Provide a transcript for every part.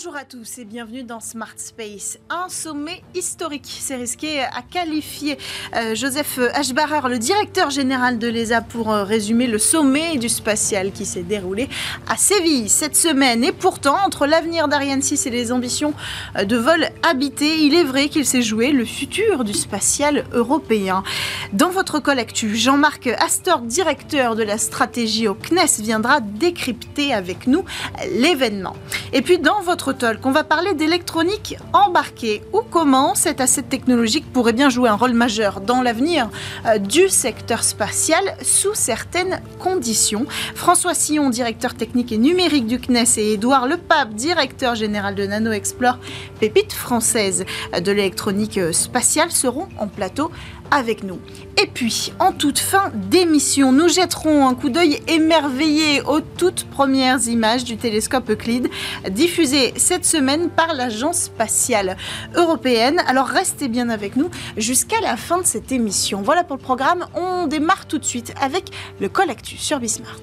Bonjour à tous et bienvenue dans Smart Space. Un sommet historique, c'est risqué à qualifier euh, Joseph Ashbarer, le directeur général de l'ESA, pour euh, résumer le sommet du spatial qui s'est déroulé à Séville cette semaine. Et pourtant, entre l'avenir d'Ariane 6 et les ambitions euh, de vol habité, il est vrai qu'il s'est joué le futur du spatial européen. Dans votre collectu, Jean-Marc Astor, directeur de la stratégie au CNES, viendra décrypter avec nous l'événement. Et puis dans votre qu'on va parler d'électronique embarquée ou comment cet asset technologique pourrait bien jouer un rôle majeur dans l'avenir euh, du secteur spatial sous certaines conditions? François Sillon, directeur technique et numérique du CNES et Édouard Lepape, directeur général de Nano Explore, pépite française de l'électronique spatiale, seront en plateau avec nous. Et puis, en toute fin d'émission, nous jetterons un coup d'œil émerveillé aux toutes premières images du télescope Euclide, diffusées cette semaine par l'Agence spatiale européenne. Alors restez bien avec nous jusqu'à la fin de cette émission. Voilà pour le programme. On démarre tout de suite avec le Collectus sur Bismart.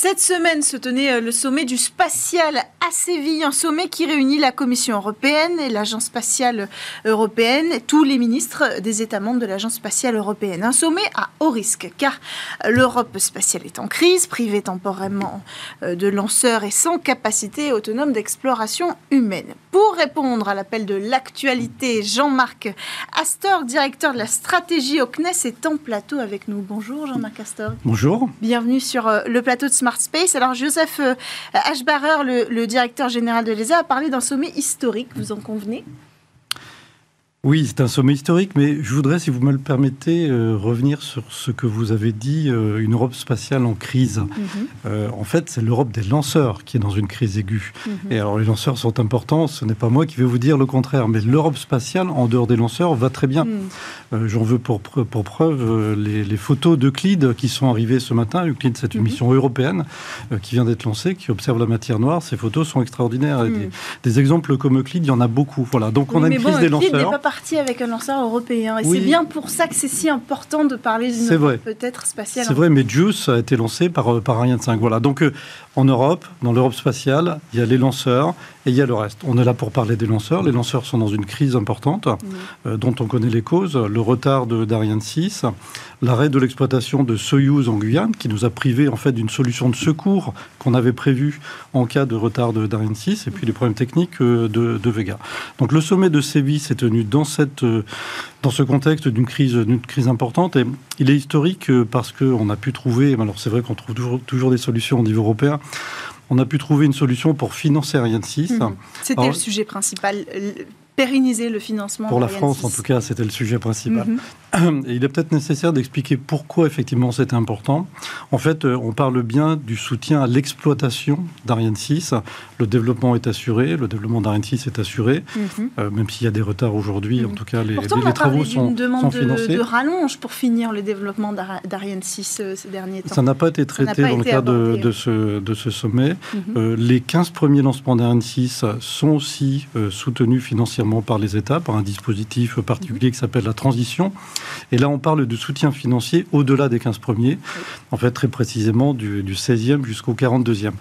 Cette semaine se tenait euh, le sommet du spatial à Séville, un sommet qui réunit la Commission européenne et l'Agence spatiale européenne, tous les ministres des États membres de l'Agence spatiale européenne. Un sommet à haut risque, car l'Europe spatiale est en crise, privée temporairement euh, de lanceurs et sans capacité autonome d'exploration humaine. Pour répondre à l'appel de l'actualité, Jean-Marc Astor, directeur de la stratégie au CNES, est en plateau avec nous. Bonjour Jean-Marc Astor. Bonjour. Bienvenue sur euh, le plateau de Smart Alors, Joseph Ashbarer, euh, le directeur général de l'ESA, a parlé d'un sommet historique, vous en convenez? Oui, c'est un sommet historique, mais je voudrais, si vous me le permettez, euh, revenir sur ce que vous avez dit, euh, une Europe spatiale en crise. Mhm. Euh, en fait, c'est l'Europe des lanceurs qui est dans une crise aiguë. Mhm. Et alors, les lanceurs sont importants, ce n'est pas moi qui vais vous dire le contraire, mais l'Europe spatiale, en dehors des lanceurs, va très bien. Mhm. J'en veux pour, pour preuve les, les photos d'Euclide qui sont arrivées ce matin. Euclide, c'est une mission européenne qui vient d'être lancée, qui observe la matière noire. Ces photos sont extraordinaires. Des, exemples comme Euclide, il y en a beaucoup. Voilà. Donc, on a une crise des lanceurs parti avec un lanceur européen. Et c'est bien pour ça que c'est si important de parler d'une peut-être spatiale. C'est vrai, mais JUICE a été lancé par, euh, par Ariane 5. Voilà. Donc, euh, en Europe, dans l'Europe spatiale, il y a les lanceurs et il y a le reste. On est là pour parler des lanceurs. Les lanceurs sont dans une crise importante euh, dont on connaît les causes. Le retard d'Ariane 6, l'arrêt de l'exploitation de Soyuz en Guyane, qui nous a privé en fait d'une solution de secours qu'on avait prévue en cas de retard d'Ariane 6, et puis les problèmes techniques de, de, Vega. Donc le sommet de Séville s'est tenu dans, cette, euh, dans ce contexte d'une crise, d'une crise importante, et il est historique euh, parce qu'on a pu trouver, alors c'est vrai qu'on trouve toujours, toujours des solutions au niveau européen, on a pu trouver une solution pour financer Ariane 6. Mmh. C'était le sujet principal, pérenniser le financement. Pour la France, en tout cas, c'était le sujet principal. Mhm. il est peut-être nécessaire d'expliquer pourquoi effectivement c'est important. En fait, euh, on parle bien du soutien à l'exploitation d'Ariane 6. Le développement est assuré, le développement d'Ariane 6 est assuré, mhm. euh, même s'il y a des retards aujourd'hui. En mhm. tout cas, les, Pourtant, les, travaux sont, demande De, de, rallonge pour finir le développement d'Ariane 6 euh, ces derniers temps. Ça n'a pas été traité dans le cadre de, ce, de ce sommet. les 15 premiers lancements d'Ariane 6 sont aussi soutenus financièrement par les États, par un dispositif particulier qui s'appelle la transition. Et là, on parle de soutien financier au-delà des 15 premiers, en fait très précisément du, 16e jusqu'au 42e.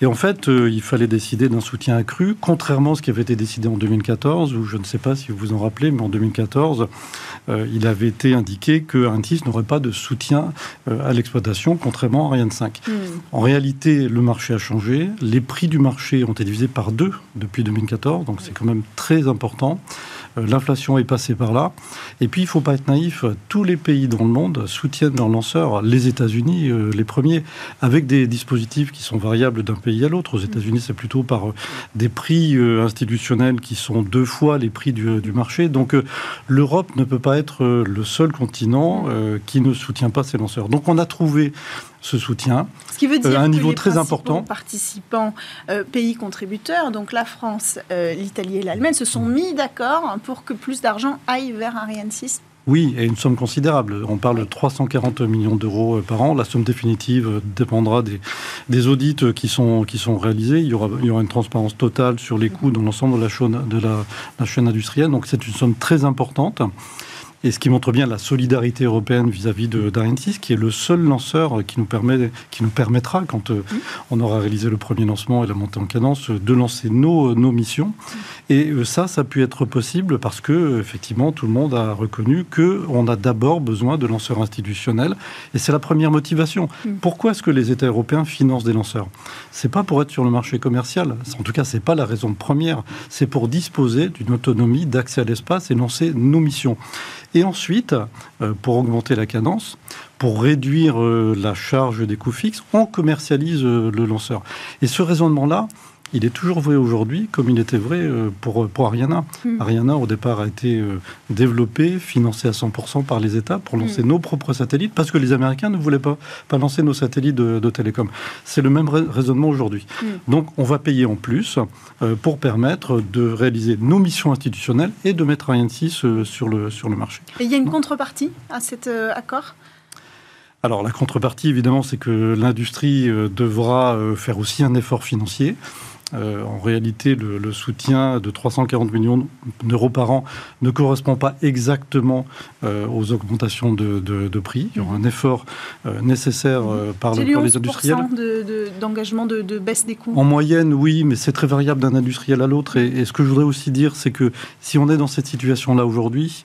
Et en fait, euh, il fallait décider d'un soutien accru, contrairement à ce qui avait été décidé en 2014, où je ne sais pas si vous vous en rappelez, mais en 2014, euh, il avait été indiqué que Intis n'aurait pas de soutien euh, à l'exploitation, contrairement à Ariane 5. Hmm. En réalité, le marché a changé, les prix du marché ont été divisés par deux depuis 2014, donc c'est quand même très important euh, l'inflation est passée par là. Et puis, il ne faut pas être naïf. Tous les pays dans le monde soutiennent leurs lanceurs, les États-Unis euh, les premiers, avec des dispositifs qui sont variables d'un pays à l'autre. Aux États-Unis, c'est plutôt par euh, des prix institutionnels qui sont deux fois les prix du, du marché. Donc, l'Europe ne peut pas être le seul continent qui ne soutient pas ses lanceurs. Donc, on a trouvé ce soutien. Ce qui veut dire euh, un niveau très important. Participants, euh, pays contributeurs, donc la France, euh, l'Italie et l'Allemagne, se sont mis d'accord pour que plus d'argent aille vers Ariane 6 oui, et une somme considérable. On parle de 340 millions d'euros par an. La somme définitive dépendra des, des, audits qui sont, qui sont réalisés. Il y, aura, il y aura une transparence totale sur les coûts dans l'ensemble de, la chaîne, de la, la chaîne industrielle. Donc c'est une somme très importante. Et ce qui montre bien la solidarité européenne vis-à-vis d'Ariane 6, qui est le seul lanceur qui nous, permet, qui nous permettra, quand euh, on aura réalisé le premier lancement et la montée en cadence, de lancer nos, nos missions. Et euh, ça, ça a pu être possible parce que, effectivement, tout le monde a reconnu qu'on a d'abord besoin de lanceurs institutionnels. Et c'est la première motivation. Mm. Pourquoi est-ce que les États européens financent des lanceurs? C'est pas pour être sur le marché commercial. En tout cas, c'est pas la raison première. C'est pour disposer d'une autonomie d'accès à l'espace et lancer nos missions. Et ensuite, euh, pour augmenter la cadence, pour réduire euh, la charge des coûts fixes, on commercialise euh, le lanceur. Et ce raisonnement-là, il est toujours vrai aujourd'hui, comme il était vrai euh, pour, pour Ariana. Hmm. Ariana, au départ, a été euh, développé, financé à 100% par les États pour lancer hmm. nos propres satellites, parce que les Américains ne voulaient pas, pas lancer nos satellites de, télécom. C'est le même raisonnement aujourd'hui. Hmm. Donc, on va payer en plus euh, pour permettre de réaliser nos missions institutionnelles et de mettre Ariane 6 sur, le, sur le marché. Et il y a une contrepartie à cet accord? Alors la contrepartie, évidemment, c'est que l'industrie devra faire aussi un effort financier. Euh, en réalité, le, soutien de 340 millions d'euros par an ne correspond pas exactement euh, aux augmentations de, prix. Il y aura un effort euh, nécessaire par, les industriels. d'engagement de, de, baisse des coûts En moyenne, oui, mais c'est très variable d'un industriel à l'autre. et, ce que je voudrais aussi dire, c'est que si on est dans cette situation-là aujourd'hui,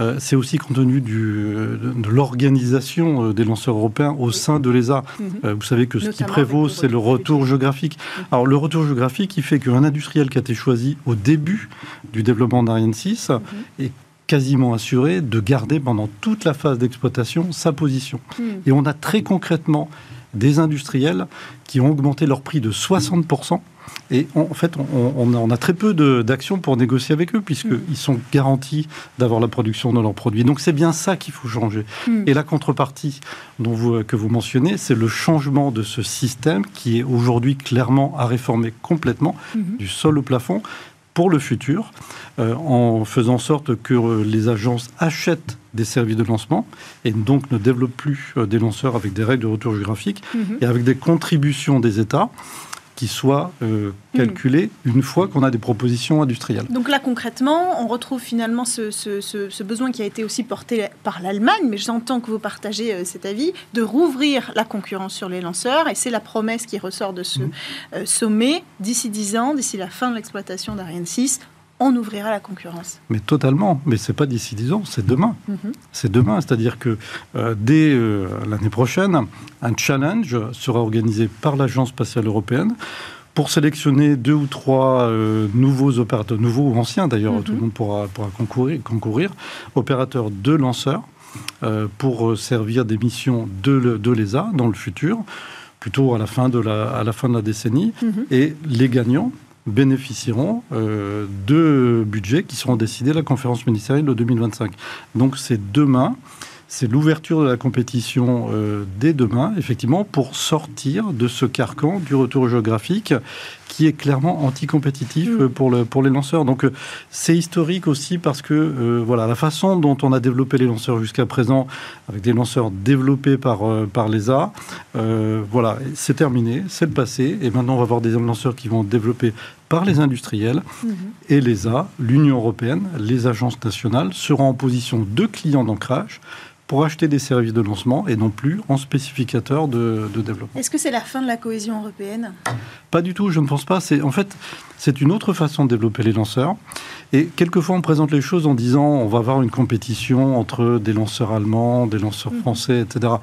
euh, c'est aussi compte tenu de, l'organisation euh, des lanceurs européens au sein de l'ESA. Mhm. Euh, vous savez que ce qui prévaut, c'est le retour géographique. Mhm. Alors le retour géographique, il fait qu'un industriel qui a été choisi au début du développement d'Ariane 6 mhm. est quasiment assuré de garder pendant toute la phase d'exploitation sa position. Et on a très concrètement des industriels qui ont augmenté leur prix de 60% et en fait, on, a très peu d'actions pour négocier avec eux, puisqu'ils mm. sont garantis d'avoir la production de leurs produits. Donc c'est bien ça qu'il faut changer. Mm. Et la contrepartie dont vous, que vous mentionnez, c'est le changement de ce système qui est aujourd'hui clairement à réformer complètement, mm-hmm. du sol au plafond, pour le futur, euh, en faisant en sorte que euh, les agences achètent des services de lancement et donc ne développent plus euh, des lanceurs avec des règles de retour géographique mm-hmm. et avec des contributions des États qui soit euh, calculé une fois qu'on a des propositions industrielles. Donc là, concrètement, on retrouve finalement ce, besoin qui a été aussi porté par l'Allemagne, mais j'entends que vous partagez euh, cet avis, de rouvrir la concurrence sur les lanceurs, et c'est la promesse qui ressort de ce mmh. euh, sommet. D'ici 10 ans, d'ici la fin de l'exploitation d'Ariane 6, on ouvrira la concurrence. Mais totalement. Mais c'est pas d'ici 10 ans, c'est demain. Mhm. C'est demain. C'est-à-dire que euh, dès euh, l'année prochaine, un challenge sera organisé par l'Agence spatiale européenne pour sélectionner deux ou trois euh, nouveaux opérateurs, nouveaux ou anciens d'ailleurs, tout le monde pourra, pourra concourir, concourir, opérateurs de lanceurs pour servir des missions de, de l'ESA dans le futur plutôt à la fin de la, à la, fin de la décennie. Mhm. Et les gagnants, bénéficieront euh, de budgets qui seront décidés à la conférence ministérielle de 2025. Donc c'est demain, c'est l'ouverture de la compétition euh, dès demain, effectivement, pour sortir de ce carcan du retour géographique qui est clairement anticompétitif mm. pour, le, pour les lanceurs. Donc euh, c'est historique aussi parce que euh, voilà la façon dont on a développé les lanceurs jusqu'à présent, avec des lanceurs développés par, euh, par l'ESA, voilà, c'est terminé, c'est le passé, et maintenant on va avoir des lanceurs qui vont développer par les industriels mm-hmm. et l'ESA, l'Union européenne, les agences nationales seront en position de clients d'ancrage pour acheter des services de lancement et non plus en spécificateur de, développement. Est-ce que c'est la fin de la cohésion européenne? Pas du tout, je ne pense pas. C'est en fait c'est une autre façon de développer les lanceurs. Et quelquefois on présente les choses en disant on va avoir une compétition entre des lanceurs allemands, des lanceurs mhm. français, etc.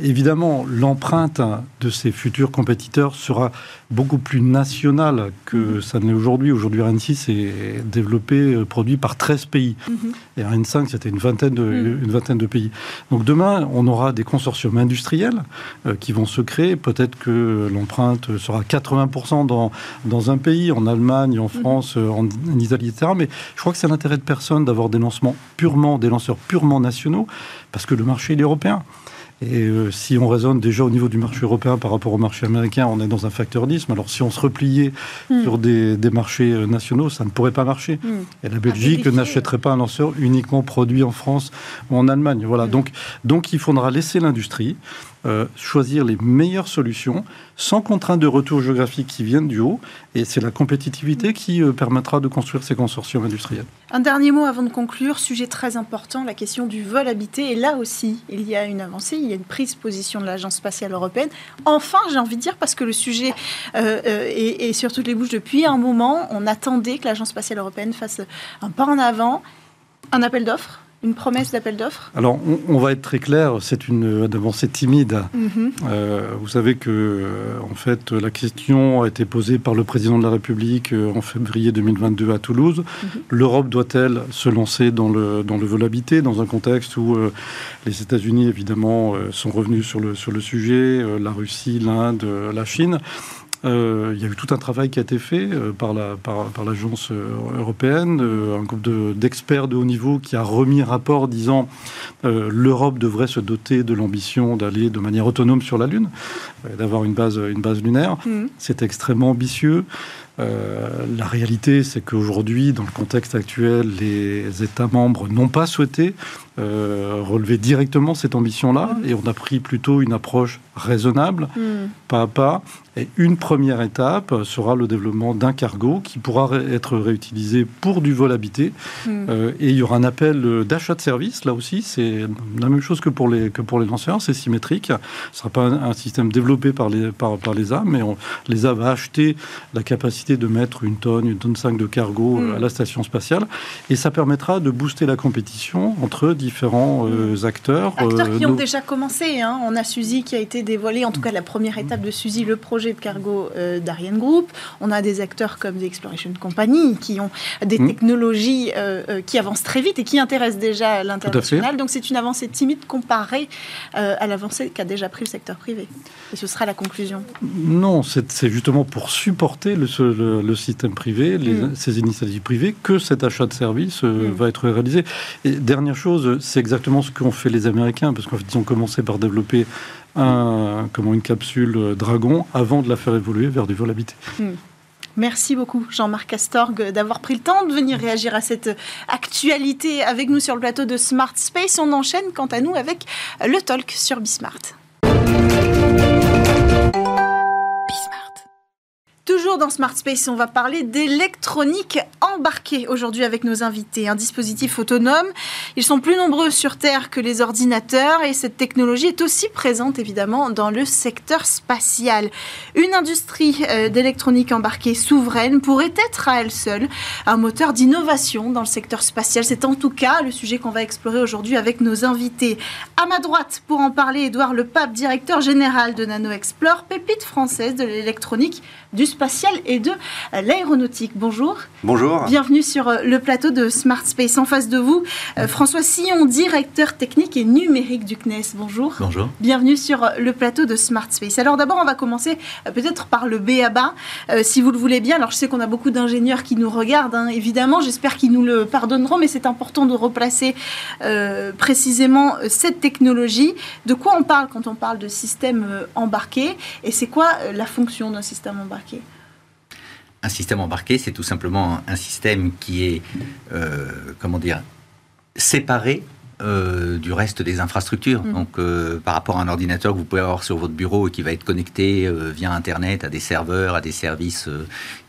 Évidemment, l'empreinte de ces futurs compétiteurs sera beaucoup plus nationale que mhm. ça ne l'est aujourd'hui. Aujourd'hui, Ariane 6 est développé, euh, produit par 13 pays. Mhm. Et Ariane 5, c'était une vingtaine, de, mhm. une vingtaine de pays. Donc demain, on aura des consortiums industriels euh, qui vont se créer. Peut-être que l'empreinte sera 80% dans, dans un pays, en Allemagne, en France, euh, en, en, Italie, etc. Mais je crois que c'est l'intérêt de personne d'avoir des lancements purement, des lanceurs purement nationaux, parce que le marché est européen. Et euh, si on raisonne déjà au niveau du marché européen par rapport au marché américain, on est dans un facteur 10. Alors si on se repliait hmm. sur des, marchés euh, nationaux, ça ne pourrait pas marcher. Hmm. Et la Belgique n'achèterait pas un lanceur uniquement produit en France ou en Allemagne. Voilà. Hmm. Donc, donc il faudra laisser l'industrie euh, choisir les meilleures solutions sans contrainte de retour géographique qui viennent du haut. Et c'est la compétitivité qui euh, permettra de construire ces consortiums industriels. Un dernier mot avant de conclure, sujet très important, la question du vol habité. Et là aussi, il y a une avancée, il y a une prise position de l'Agence spatiale européenne. Enfin, j'ai envie de dire, parce que le sujet euh, est sur toutes les bouches depuis un moment, on attendait que l'Agence spatiale européenne fasse un pas en avant, un appel d'offres une promesse d'appel d'offres Alors, on, va être très clair, c'est une avancée timide. Mhm. Euh, vous savez que, euh, en fait, la question a été posée par le président de la République euh, en février 2022 à Toulouse. Mhm. L'Europe doit-elle se lancer dans le, dans le vol habité, dans un contexte où les États-Unis, évidemment, sont revenus sur le, sur le sujet, la Russie, l'Inde, la Chine? Euh, il y a eu tout un travail qui a été fait euh, par, la, par, par l'agence euh, européenne, un groupe d'experts de, haut niveau qui a remis un rapport disant l'Europe devrait se doter de l'ambition d'aller de manière autonome sur la Lune, d'avoir une base, une base lunaire. Mmh. C'est extrêmement ambitieux. La réalité, c'est qu'aujourd'hui, dans le contexte actuel, les États membres n'ont pas souhaité relever directement cette ambition-là, mmh. et on a pris plutôt une approche raisonnable, mmh. pas à pas, et une première étape sera le développement d'un cargo qui pourra être réutilisé pour du vol habité. Hmm. Euh, et il y aura un appel d'achat de services. Là aussi, c'est la même chose que pour les, que pour les lanceurs. C'est symétrique. Ce ne sera pas un, système développé par les, par, par l'ESA, mais l'ESA va acheter la capacité de mettre une tonne, une tonne 5 de cargo hmm. à la station spatiale. Et ça permettra de booster la compétition entre différents euh, hmm. acteurs. Acteurs qui euh, ont déjà commencé. Hein. On a Suzy qui a été dévoilé, en tout cas la première étape de Suzy, le projet de cargo euh, d'Ariane Group. On a des acteurs comme The Exploration Company qui ont des mmh. technologies euh, euh, qui avancent très vite et qui intéressent déjà l'international. Donc c'est une avancée timide comparée à l'avancée qu'a déjà pris le secteur privé. Et ce sera la conclusion. Non, c'est justement pour supporter le, le, système privé, les, mmh. ces initiatives privées, que cet achat de services mmh. va être réalisé. Et dernière chose, c'est exactement ce qu'ont fait les Américains, parce qu'en fait, ils ont commencé par développer un, comment, une capsule Dragon avant de la faire évoluer vers du vol habité. Hmm. Merci beaucoup Jean-Marc Astorg d'avoir pris le temps de venir réagir à cette actualité avec nous sur le plateau de Smart Space. On enchaîne quant à nous avec le talk sur Bismart. Toujours dans Smart Space, on va parler d'électronique embarquée aujourd'hui avec nos invités. Un dispositif autonome. Ils sont plus nombreux sur Terre que les ordinateurs et cette technologie est aussi présente évidemment dans le secteur spatial. Une industrie euh, d'électronique embarquée souveraine pourrait être à elle seule un moteur d'innovation dans le secteur spatial. C'est en tout cas le sujet qu'on va explorer aujourd'hui avec nos invités. À ma droite, pour en parler, Édouard Lepape, directeur général de Nano Explore, pépite française de l'électronique du et de l'aéronautique. Bonjour. Bonjour. Bienvenue sur euh, le plateau de Smart Space. En face de vous, euh, François Sillon, directeur technique et numérique du CNES. Bonjour. Bonjour. Bienvenue sur euh, le plateau de Smart Space. Alors d'abord, on va commencer peut-être par le BABA, si vous le voulez bien. Alors je sais qu'on a beaucoup d'ingénieurs qui nous regardent, hein, évidemment. J'espère qu'ils nous le pardonneront, mais c'est important de replacer précisément cette technologie. De quoi on parle quand on parle de système embarqué? Et c'est quoi la fonction d'un système embarqué? Un système embarqué, c'est tout simplement un système qui est, euh, comment dire, séparé euh, du reste des infrastructures. Mm. Donc, euh, par rapport à un ordinateur que vous pouvez avoir sur votre bureau et qui va être connecté via Internet à des serveurs, à des services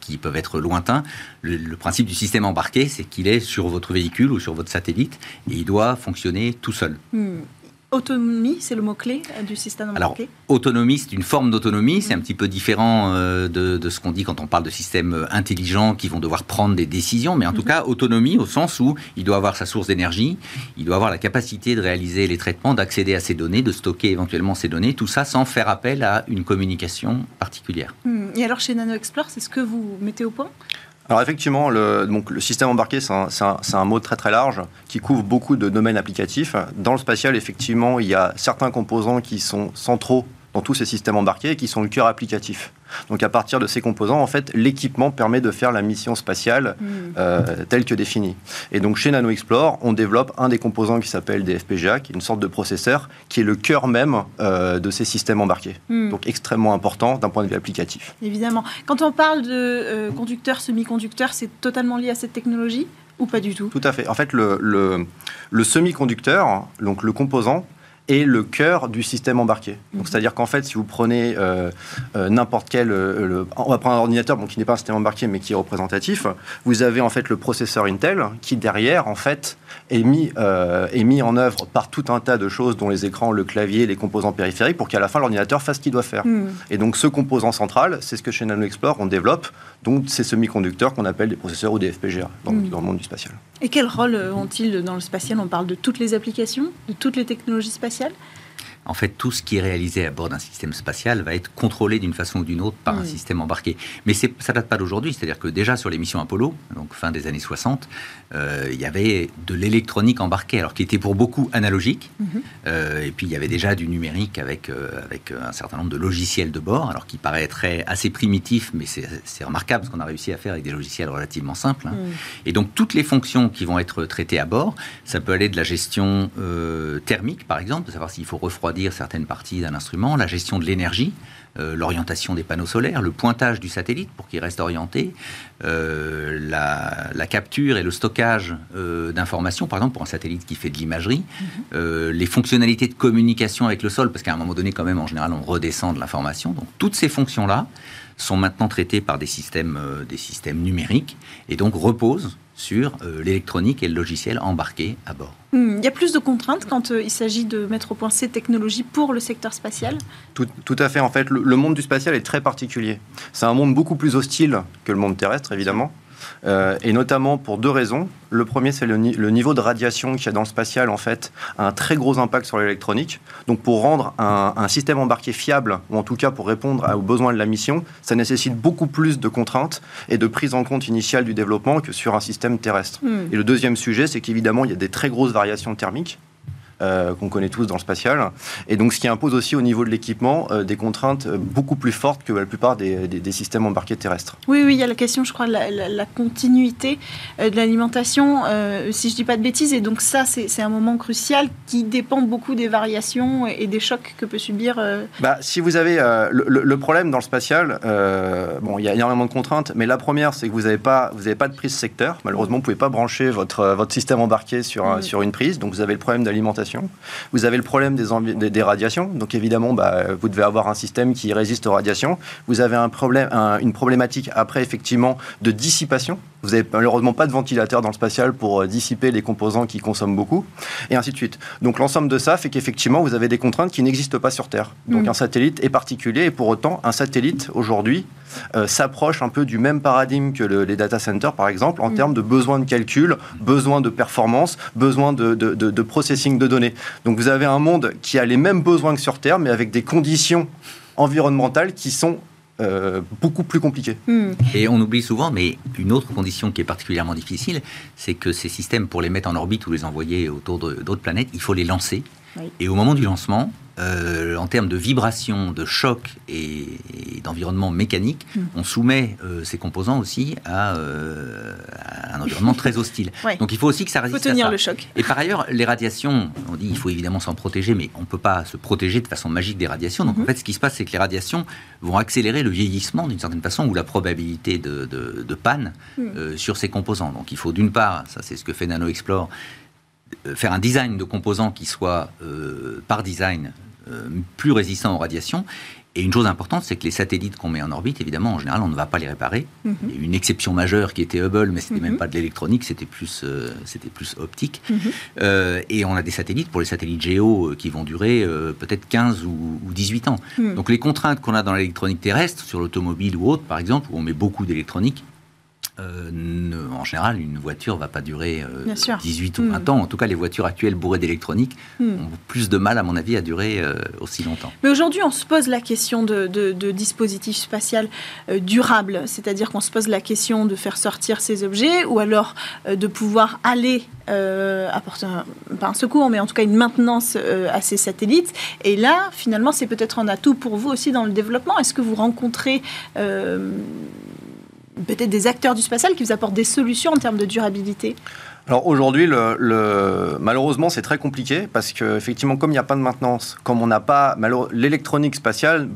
qui peuvent être lointains, le, principe du système embarqué, c'est qu'il est sur votre véhicule ou sur votre satellite et il doit fonctionner tout seul. Mm. Autonomie, c'est le mot-clé euh, du système embarqué Alors, autonomie, c'est une forme d'autonomie. C'est un petit peu différent euh, de, ce qu'on dit quand on parle de systèmes euh, intelligents qui vont devoir prendre des décisions. Mais en tout mhm. cas, autonomie au sens où il doit avoir sa source d'énergie, il doit avoir la capacité de réaliser les traitements, d'accéder à ces données, de stocker éventuellement ces données. Tout ça sans faire appel à une communication particulière. Hmm. Et alors, chez NanoExplore, c'est ce que vous mettez au point? Alors effectivement, le, système embarqué, c'est un, un, mot très très large qui couvre beaucoup de domaines applicatifs. Dans le spatial, effectivement, il y a certains composants qui sont centraux dans tous ces systèmes embarqués et qui sont le cœur applicatif. Donc à partir de ces composants, en fait, l'équipement permet de faire la mission spatiale hmm. euh, telle que définie. Et donc chez Nano Explore, on développe un des composants qui s'appelle des FPGA, qui est une sorte de processeur, qui est le cœur même euh, de ces systèmes embarqués. Hmm. Donc extrêmement important d'un point de vue applicatif. Évidemment. Quand on parle de euh, conducteurs, semi-conducteurs, c'est totalement lié à cette technologie ou pas du tout? Tout à fait. En fait, le, le, le semi-conducteur, donc le composant, est le cœur du système embarqué. Donc, mhm. c'est-à-dire qu'en fait, si vous prenez euh, euh, n'importe quel, euh, on va prendre un ordinateur, bon, qui n'est pas un système embarqué, mais qui est représentatif, vous avez en fait le processeur Intel qui derrière, en fait, est mis, est mis en œuvre par tout un tas de choses, dont les écrans, le clavier, les composants périphériques, pour qu'à la fin l'ordinateur fasse ce qu'il doit faire. Mhm. Et donc, ce composant central, c'est ce que chez NanoExplore on développe. Donc, ces semi-conducteurs qu'on appelle des processeurs ou des FPGA dans, mhm. dans le monde du spatial. Et quel rôle ont-ils dans le spatial? On parle de toutes les applications, de toutes les technologies spatiales? En fait, tout ce qui est réalisé à bord d'un système spatial va être contrôlé d'une façon ou d'une autre par un système embarqué. Mais ça date pas d'aujourd'hui, c'est-à-dire que déjà sur les missions Apollo, donc fin des années 60, euh, il y avait de l'électronique embarquée, alors qui était pour beaucoup analogique. Mhm. Euh, et puis il y avait déjà du numérique avec, euh, avec un certain nombre de logiciels de bord, alors qui paraîtrait assez primitif, mais c'est remarquable ce qu'on a réussi à faire avec des logiciels relativement simples. Hein. Et donc toutes les fonctions qui vont être traitées à bord, ça peut aller de la gestion thermique, par exemple, de savoir s'il faut refroidir dire certaines parties d'un instrument, la gestion de l'énergie, euh, l'orientation des panneaux solaires, le pointage du satellite pour qu'il reste orienté, euh, la, capture et le stockage euh, d'informations, par exemple pour un satellite qui fait de l'imagerie, mhm. les fonctionnalités de communication avec le sol, parce qu'à un moment donné, quand même, en général, on redescend de l'information. Donc toutes ces fonctions-là sont maintenant traitées par des systèmes, des systèmes numériques et donc reposent sur l'électronique et le logiciel embarqué à bord. Hmm, il y a plus de contraintes quand euh, il s'agit de mettre au point ces technologies pour le secteur spatial tout, à fait. En fait, le, monde du spatial est très particulier. C'est un monde beaucoup plus hostile que le monde terrestre, évidemment. Euh, et notamment pour deux raisons. Le premier, c'est le, niveau de radiation qu'il y a dans le spatial, en fait, a un très gros impact sur l'électronique. Donc, pour rendre un, système embarqué fiable, ou en tout cas pour répondre aux besoins de la mission, ça nécessite beaucoup plus de contraintes et de prise en compte initiale du développement que sur un système terrestre. Hmm. Et le deuxième sujet, c'est qu'évidemment, il y a des très grosses variations thermiques. Euh, qu'on connaît tous dans le spatial. Et donc, ce qui impose aussi au niveau de l'équipement euh, des contraintes euh, beaucoup plus fortes que la plupart des, systèmes embarqués terrestres. Oui, oui, il y a la question, je crois, de la, continuité de l'alimentation, si je dis pas de bêtises. Et donc, ça, c'est un moment crucial qui dépend beaucoup des variations et des chocs que peut subir. Bah, si vous avez le, problème dans le spatial, bon, il y a énormément de contraintes, mais la première, c'est que vous n'avez pas, vous avez pas de prise secteur. Malheureusement, vous pouvez pas brancher votre, votre système embarqué sur, sur une prise, donc vous avez le problème d'alimentation vous avez le problème des, des, radiations. Donc évidemment, bah, vous devez avoir un système qui résiste aux radiations. Vous avez une problématique après effectivement de dissipation. Vous n'avez malheureusement pas de ventilateur dans le spatial pour euh, dissiper les composants qui consomment beaucoup, et ainsi de suite. Donc l'ensemble de ça fait qu'effectivement, vous avez des contraintes qui n'existent pas sur Terre. Donc mm. un satellite est particulier, et pour autant, un satellite, aujourd'hui, euh, s'approche un peu du même paradigme que les data centers, par exemple, en mm. termes de besoin de calcul, besoin de performance, besoin de, de processing de données. Donc vous avez un monde qui a les mêmes besoins que sur Terre, mais avec des conditions environnementales qui sont euh, beaucoup plus compliqué. Hmm. Et on oublie souvent, mais une autre condition qui est particulièrement difficile, c'est que ces systèmes, pour les mettre en orbite ou les envoyer autour d'autres planètes, il faut les lancer. Et au moment du lancement, euh, en termes de vibration, de choc et, d'environnement mécanique, hmm. on soumet euh, ces composants aussi euh, à, un environnement très hostile. Donc il faut aussi que ça résiste. Il faut tenir à le choc. Et par ailleurs, les radiations, on dit il faut évidemment s'en protéger, mais on ne peut pas se protéger de façon magique des radiations. Donc en hmm. fait, ce qui se passe, c'est que les radiations vont accélérer le vieillissement d'une certaine façon ou la probabilité de, panne hmm. sur ces composants. Donc il faut d'une part, ça c'est ce que fait Nano Explore, faire un design de composants qui soit par design euh, plus résistants aux radiations. Et une chose importante, c'est que les satellites qu'on met en orbite, évidemment, en général, on ne va pas les réparer. Mhm. Il y a une exception majeure qui était Hubble, mais c'était n'était même mhm. pas de l'électronique, c'était plus, euh, c'était plus optique. Mhm. Euh, et on a des satellites, pour les satellites géo, qui vont durer peut-être 15 ou, ou, 18 ans. Donc les contraintes qu'on a dans l'électronique terrestre, sur l'automobile ou autre, par exemple, où on met beaucoup d'électronique, euh, en général, une voiture ne va pas durer 18 euh, ou 20 ans. En tout cas, les voitures actuelles bourrées d'électronique hmm. ont plus de mal, à mon avis, à durer euh, aussi longtemps. Mais aujourd'hui, on se pose la question de, de, dispositifs spatial durables, c'est-à-dire qu'on se pose la question de faire sortir ces objets ou alors de pouvoir aller apporter un, pas un secours, mais en tout cas une maintenance à ces satellites. Et là, finalement, c'est peut-être un atout pour vous aussi dans le développement. Est-ce que vous rencontrez peut-être des acteurs du spatial qui vous apportent des solutions en termes de durabilité alors aujourd'hui, le, malheureusement, c'est très compliqué parce que effectivement, comme il n'y a pas de maintenance, comme on n'a pas l'électronique spatiale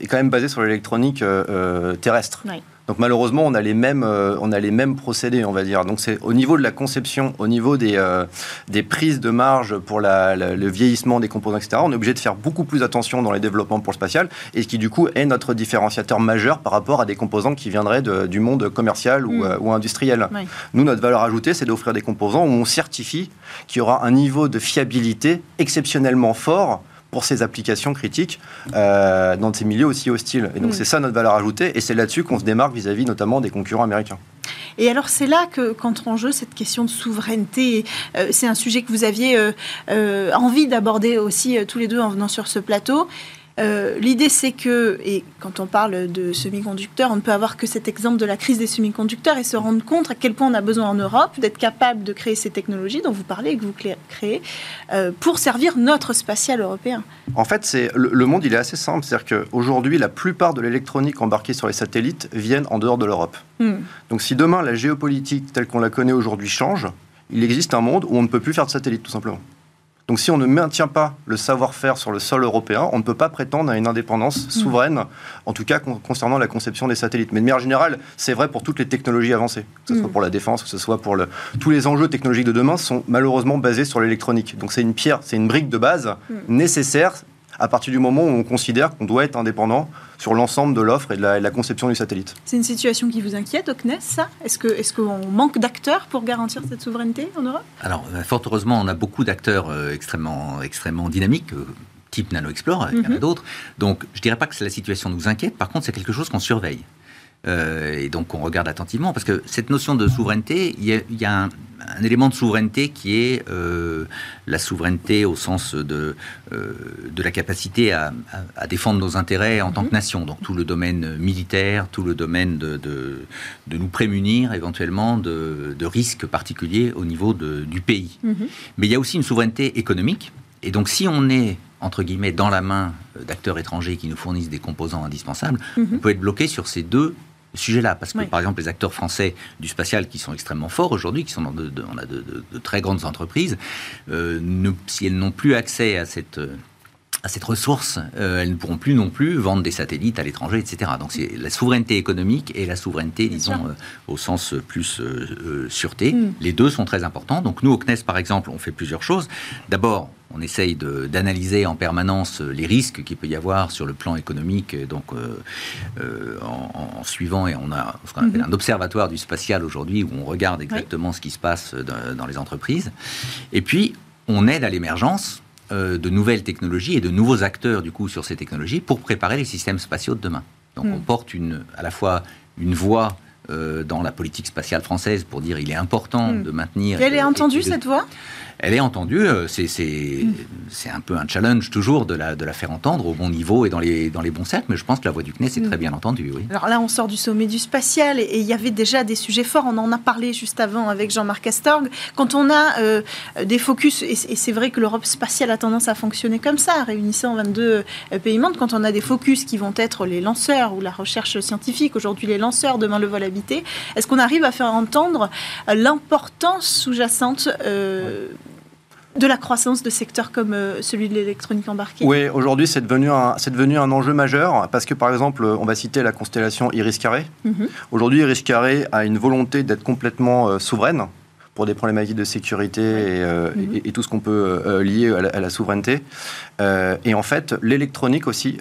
est quand même basée sur l'électronique euh, euh, terrestre. Donc malheureusement, on a les mêmes, euh, on a les mêmes procédés, on va dire. Donc c'est au niveau de la conception, au niveau des, euh, des prises de marge pour le vieillissement des composants, etc. On est obligé de faire beaucoup plus attention dans les développements pour le spatial, et ce qui du coup est notre différenciateur majeur par rapport à des composants qui viendraient du monde commercial ou, mm. euh, industriel. Nous, notre valeur ajoutée, c'est d'offrir des composants où on certifie qu'il y aura un niveau de fiabilité exceptionnellement fort pour ces applications critiques euh, dans ces milieux aussi hostiles. Et donc mm. c'est ça notre valeur ajoutée, et c'est là-dessus qu'on se démarque vis-à-vis notamment des concurrents américains. Et alors c'est là que qu'entre en jeu cette question de souveraineté. Euh, c'est un sujet que vous aviez euh, envie d'aborder aussi tous les deux en venant sur ce plateau. Euh, l'idée, c'est que, et quand on parle de semi-conducteurs, on ne peut avoir que cet exemple de la crise des semi-conducteurs et se rendre compte à quel point on a besoin en Europe d'être capable de créer ces technologies dont vous parlez et que vous créez euh, pour servir notre spatial européen. En fait, c'est le, monde, il est assez simple. C'est-à-dire qu'aujourd'hui, la plupart de l'électronique embarquée sur les satellites viennent en dehors de l'Europe. Hmm. Donc, si demain la géopolitique telle qu'on la connaît aujourd'hui change, il existe un monde où on ne peut plus faire de satellites, tout simplement. Donc si on ne maintient pas le savoir-faire sur le sol européen, on ne peut pas prétendre à une indépendance mm. souveraine, en tout cas concernant la conception des satellites. Mais de manière générale, c'est vrai pour toutes les technologies avancées, que ce soit mm. pour la défense, que ce soit pour le... Tous les enjeux technologiques de demain sont malheureusement basés sur l'électronique. Donc c'est une pierre, c'est une brique de base mm. nécessaire à partir du moment où on considère qu'on doit être indépendant sur l'ensemble de l'offre et de la, conception du satellite. C'est une situation qui vous inquiète au CNES, ça? Est-ce qu'on est qu'on manque d'acteurs pour garantir cette souveraineté en Europe? Alors, euh, fort heureusement, on a beaucoup d'acteurs euh, extrêmement, extrêmement dynamiques. Euh, type NanoExplore, il y en a mhm. d'autres. Donc, je ne dirais pas que la situation nous inquiète, par contre, c'est quelque chose qu'on surveille. Euh, et donc on regarde attentivement, parce que cette notion de souveraineté, il y a, un, élément de souveraineté qui est euh, la souveraineté au sens de, euh, de la capacité à, défendre nos intérêts en tant que mhm. nation. Donc tout le domaine militaire, tout le domaine de, de, nous prémunir éventuellement de, risques particuliers au niveau du pays. Mhm. Mais il y a aussi une souveraineté économique. Et donc si on est entre guillemets, dans la main d'acteurs étrangers qui nous fournissent des composants indispensables, mhm. on peut être bloqué sur ces deux sujet-là. Parce que, par exemple, les acteurs français du spatial qui sont extrêmement forts aujourd'hui, qui sont dans de, on a de, très grandes entreprises, euh, si elles n'ont plus accès à cette à cette ressource, euh, elles ne pourront plus non plus vendre des satellites à l'étranger, etc. Donc c'est la souveraineté économique et la souveraineté, disons, euh, au sens plus sûreté. Mm. Les deux sont très importants. Donc nous, au CNES, par exemple, on fait plusieurs choses. D'abord, on essaye d'analyser en permanence les risques qu'il peut y avoir sur le plan économique, donc euh, euh, en, suivant, et on a ce qu'on appelle mhm. un observatoire du spatial aujourd'hui, où on regarde exactement ce qui se passe dans, les entreprises. Et puis, on aide à l'émergence euh, de nouvelles technologies et de nouveaux acteurs, du coup, sur ces technologies, pour préparer les systèmes spatiaux de demain. Donc, mhm. on porte une, à la fois une voix dans la politique spatiale française pour dire il est important mhm. de maintenir. elle est entendue cette voix? Elle est entendue. Euh, c'est un peu un challenge toujours de la, de la faire entendre au bon niveau et dans les, dans les bons cercles, mais je pense que la voix du CNES est très mm. bien entendue. Oui. Alors là, on sort du sommet du spatial et il y avait déjà des sujets forts. On en a parlé juste avant avec Jean-Marc Astorg. Quand on a euh, des focus, et c'est vrai que l'Europe spatiale a tendance à fonctionner comme ça, réunissant 22 euh, pays membres, quand on a des focus qui vont être les lanceurs ou la recherche scientifique, aujourd'hui les lanceurs, demain le vol habité, est-ce qu'on arrive à faire entendre l'importance sous-jacente de la croissance de secteurs comme euh, celui de l'électronique embarquée? Oui, aujourd'hui, c'est devenu, un, devenu un enjeu majeur parce que, par exemple, on va citer la constellation Iris Carré. Mhm. Aujourd'hui, Iris Carré a une volonté d'être complètement euh, souveraine pour des problématiques de sécurité et, euh, mhm. tout ce qu'on peut euh, lier à la, souveraineté. Euh, et en fait, l'électronique aussi,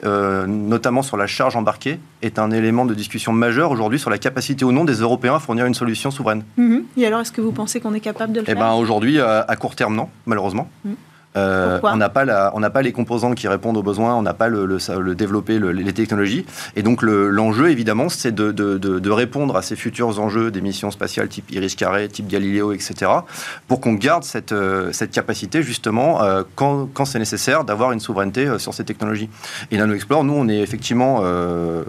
notamment sur la charge embarquée, est un élément de discussion majeur aujourd'hui sur la capacité ou non des Européens à fournir une solution souveraine. Mhm. Et alors, est-ce que vous pensez qu'on est capable de le eh faire? ben, Aujourd'hui, à court terme, non, malheureusement. Mhm. Euh, on n'a pas, pas les composants qui répondent aux besoins, on n'a pas le, le, développer les technologies. Et donc l'enjeu, évidemment, c'est de, répondre à ces futurs enjeux des missions spatiales type Iris Carré, type Galileo, etc., pour qu'on garde cette, euh, cette capacité, justement, euh, quand, quand c'est nécessaire, d'avoir une souveraineté sur ces technologies. Et NanoExplore, nous, on est effectivement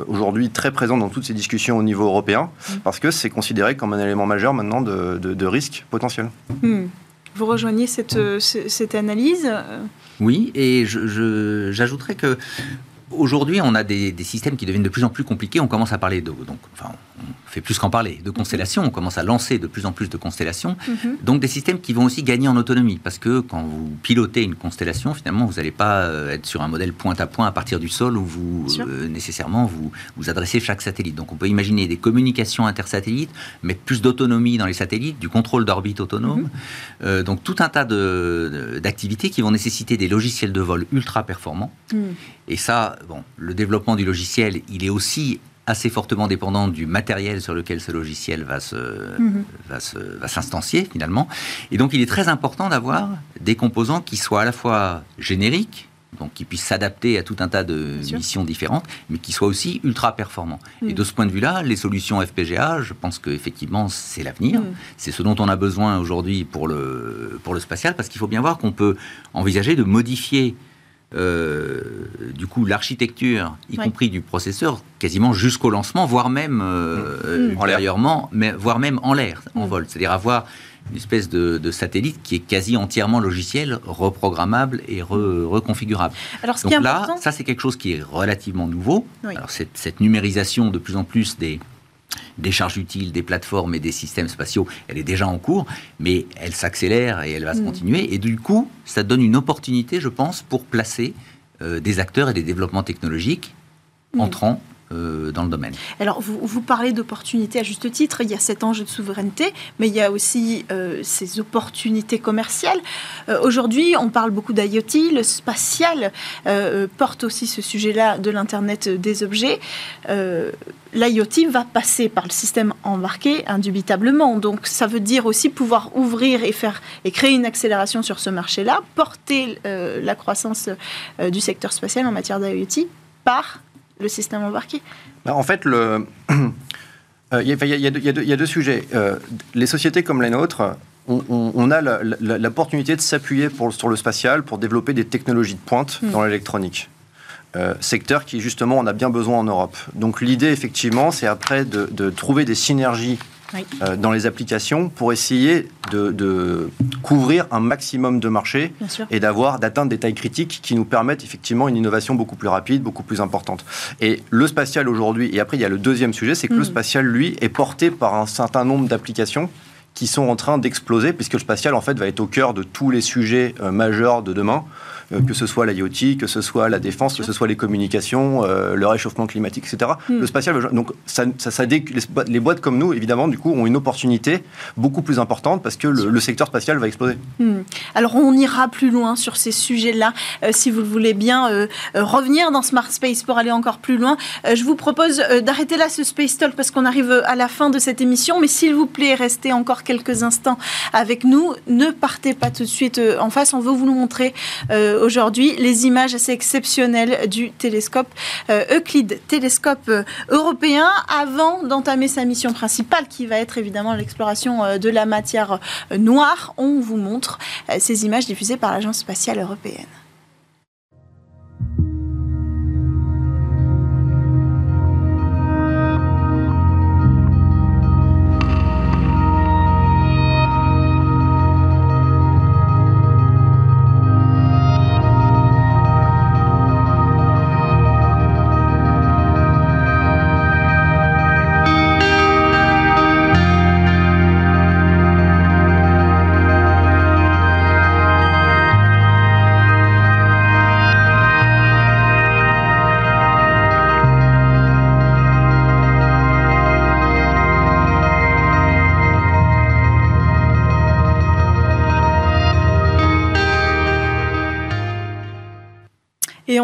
aujourd'hui très présent dans toutes ces discussions au niveau européen, mmh. parce que c'est considéré comme un élément majeur maintenant de, risque potentiel. Mmh. Vous rejoignez cette, euh, cette analyse? Oui, et j'ajouterais que aujourd'hui, on a des, systèmes qui deviennent de plus en plus compliqués. On commence à parler de, donc, enfin, on fait plus qu'en parler, de constellations. On commence à lancer de plus en plus de constellations. Mhm. Donc des systèmes qui vont aussi gagner en autonomie. Parce que quand vous pilotez une constellation, finalement, vous n'allez pas euh, être sur un modèle point à point à partir du sol où vous euh, nécessairement vous, vous adressez chaque satellite. Donc on peut imaginer des communications intersatellites, mais plus d'autonomie dans les satellites, du contrôle d'orbite autonome. Mhm. Euh, donc tout un tas d'activités qui vont nécessiter des logiciels de vol ultra performants. Mhm. Et ça, bon, le développement du logiciel, il est aussi assez fortement dépendant du matériel sur lequel ce logiciel va se, mhm. va s'instancier finalement. Et donc il est très important d'avoir des composants qui soient à la fois génériques, donc qui puissent s'adapter à tout un tas de missions différentes, mais qui soient aussi ultra performants. Et mhm. de ce point de vue-là, les solutions FPGA, je pense qu'effectivement c'est l'avenir. Mhm. C'est ce dont on a besoin aujourd'hui pour le, pour le spatial, parce qu'il faut bien voir qu'on peut envisager de modifier euh, du coup l'architecture, y compris du processeur, quasiment jusqu'au lancement, voire même euh, mmh. mais, voire même en l'air, en mmh. vol. C'est-à-dire avoir une espèce de, satellite qui est quasi entièrement logiciel, reprogrammable et reconfigurable. Alors, Donc là, ça c'est quelque chose qui est relativement nouveau. Alors cette numérisation de plus en plus des, des charges utiles, des plateformes et des systèmes spatiaux, elle est déjà en cours, mais elle s'accélère et elle va se mm. continuer. Et du coup, ça donne une opportunité, je pense, pour placer euh, des acteurs et des développements technologiques entrant euh, dans le domaine. Alors, vous, vous parlez d'opportunités à juste titre. Il y a cet enjeu de souveraineté, mais il y a aussi euh, ces opportunités commerciales. Euh, aujourd'hui, on parle beaucoup d'IoT. Le spatial porte aussi ce sujet-là de l'Internet des objets. L'IoT va passer par le système embarqué indubitablement. Donc, ça veut dire aussi pouvoir ouvrir et faire et créer une accélération sur ce marché-là, porter la croissance du secteur spatial en matière d'IoT par le système embarqué En fait, le... il, y a, deux sujets. Euh, les sociétés comme les nôtres, on, a l'opportunité de s'appuyer sur le spatial pour développer des technologies de pointe hmm. dans l'électronique. Euh, secteur qui justement on a bien besoin en Europe. Donc l'idée effectivement c'est après de, trouver des synergies euh, dans les applications pour essayer de, couvrir un maximum de marchés et d'avoir d'atteindre des tailles critiques qui nous permettent effectivement une innovation beaucoup plus rapide, beaucoup plus importante. Et le spatial aujourd'hui, et après il y a le deuxième sujet, c'est que le mm. spatial lui est porté par un certain nombre d'applications qui sont en train d'exploser, puisque le spatial, en fait, va être au cœur de tous les sujets euh, majeurs de demain. Euh, que ce soit l'IoT, que ce soit la défense, que ce soit les communications, euh, le réchauffement climatique, etc. Hmm. Le spatial, donc ça, ça, les, boîtes comme nous, évidemment, du coup, ont une opportunité beaucoup plus importante parce que le, secteur spatial va exploser. Hmm. Alors on ira plus loin sur ces sujets-là, euh, si vous le voulez bien revenir dans Smart Space pour aller encore plus loin. je vous propose d'arrêter là ce Space Talk parce qu'on arrive à la fin de cette émission, mais s'il vous plaît, restez encore quelques instants avec nous. Ne partez pas tout de suite en face, on veut vous le montrer aujourd'hui les images assez exceptionnelles du télescope euh, Euclide, télescope euh, européen, avant d'entamer sa mission principale qui va être évidemment l'exploration euh, de la matière noire. On vous montre ces images diffusées par l'Agence spatiale européenne.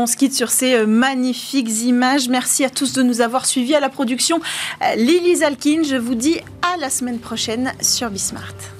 Se quitte sur ces euh, magnifiques images. Merci à tous de nous avoir suivis à la production. Euh, Lily Zalkin, je vous dis à la semaine prochaine sur Bismart.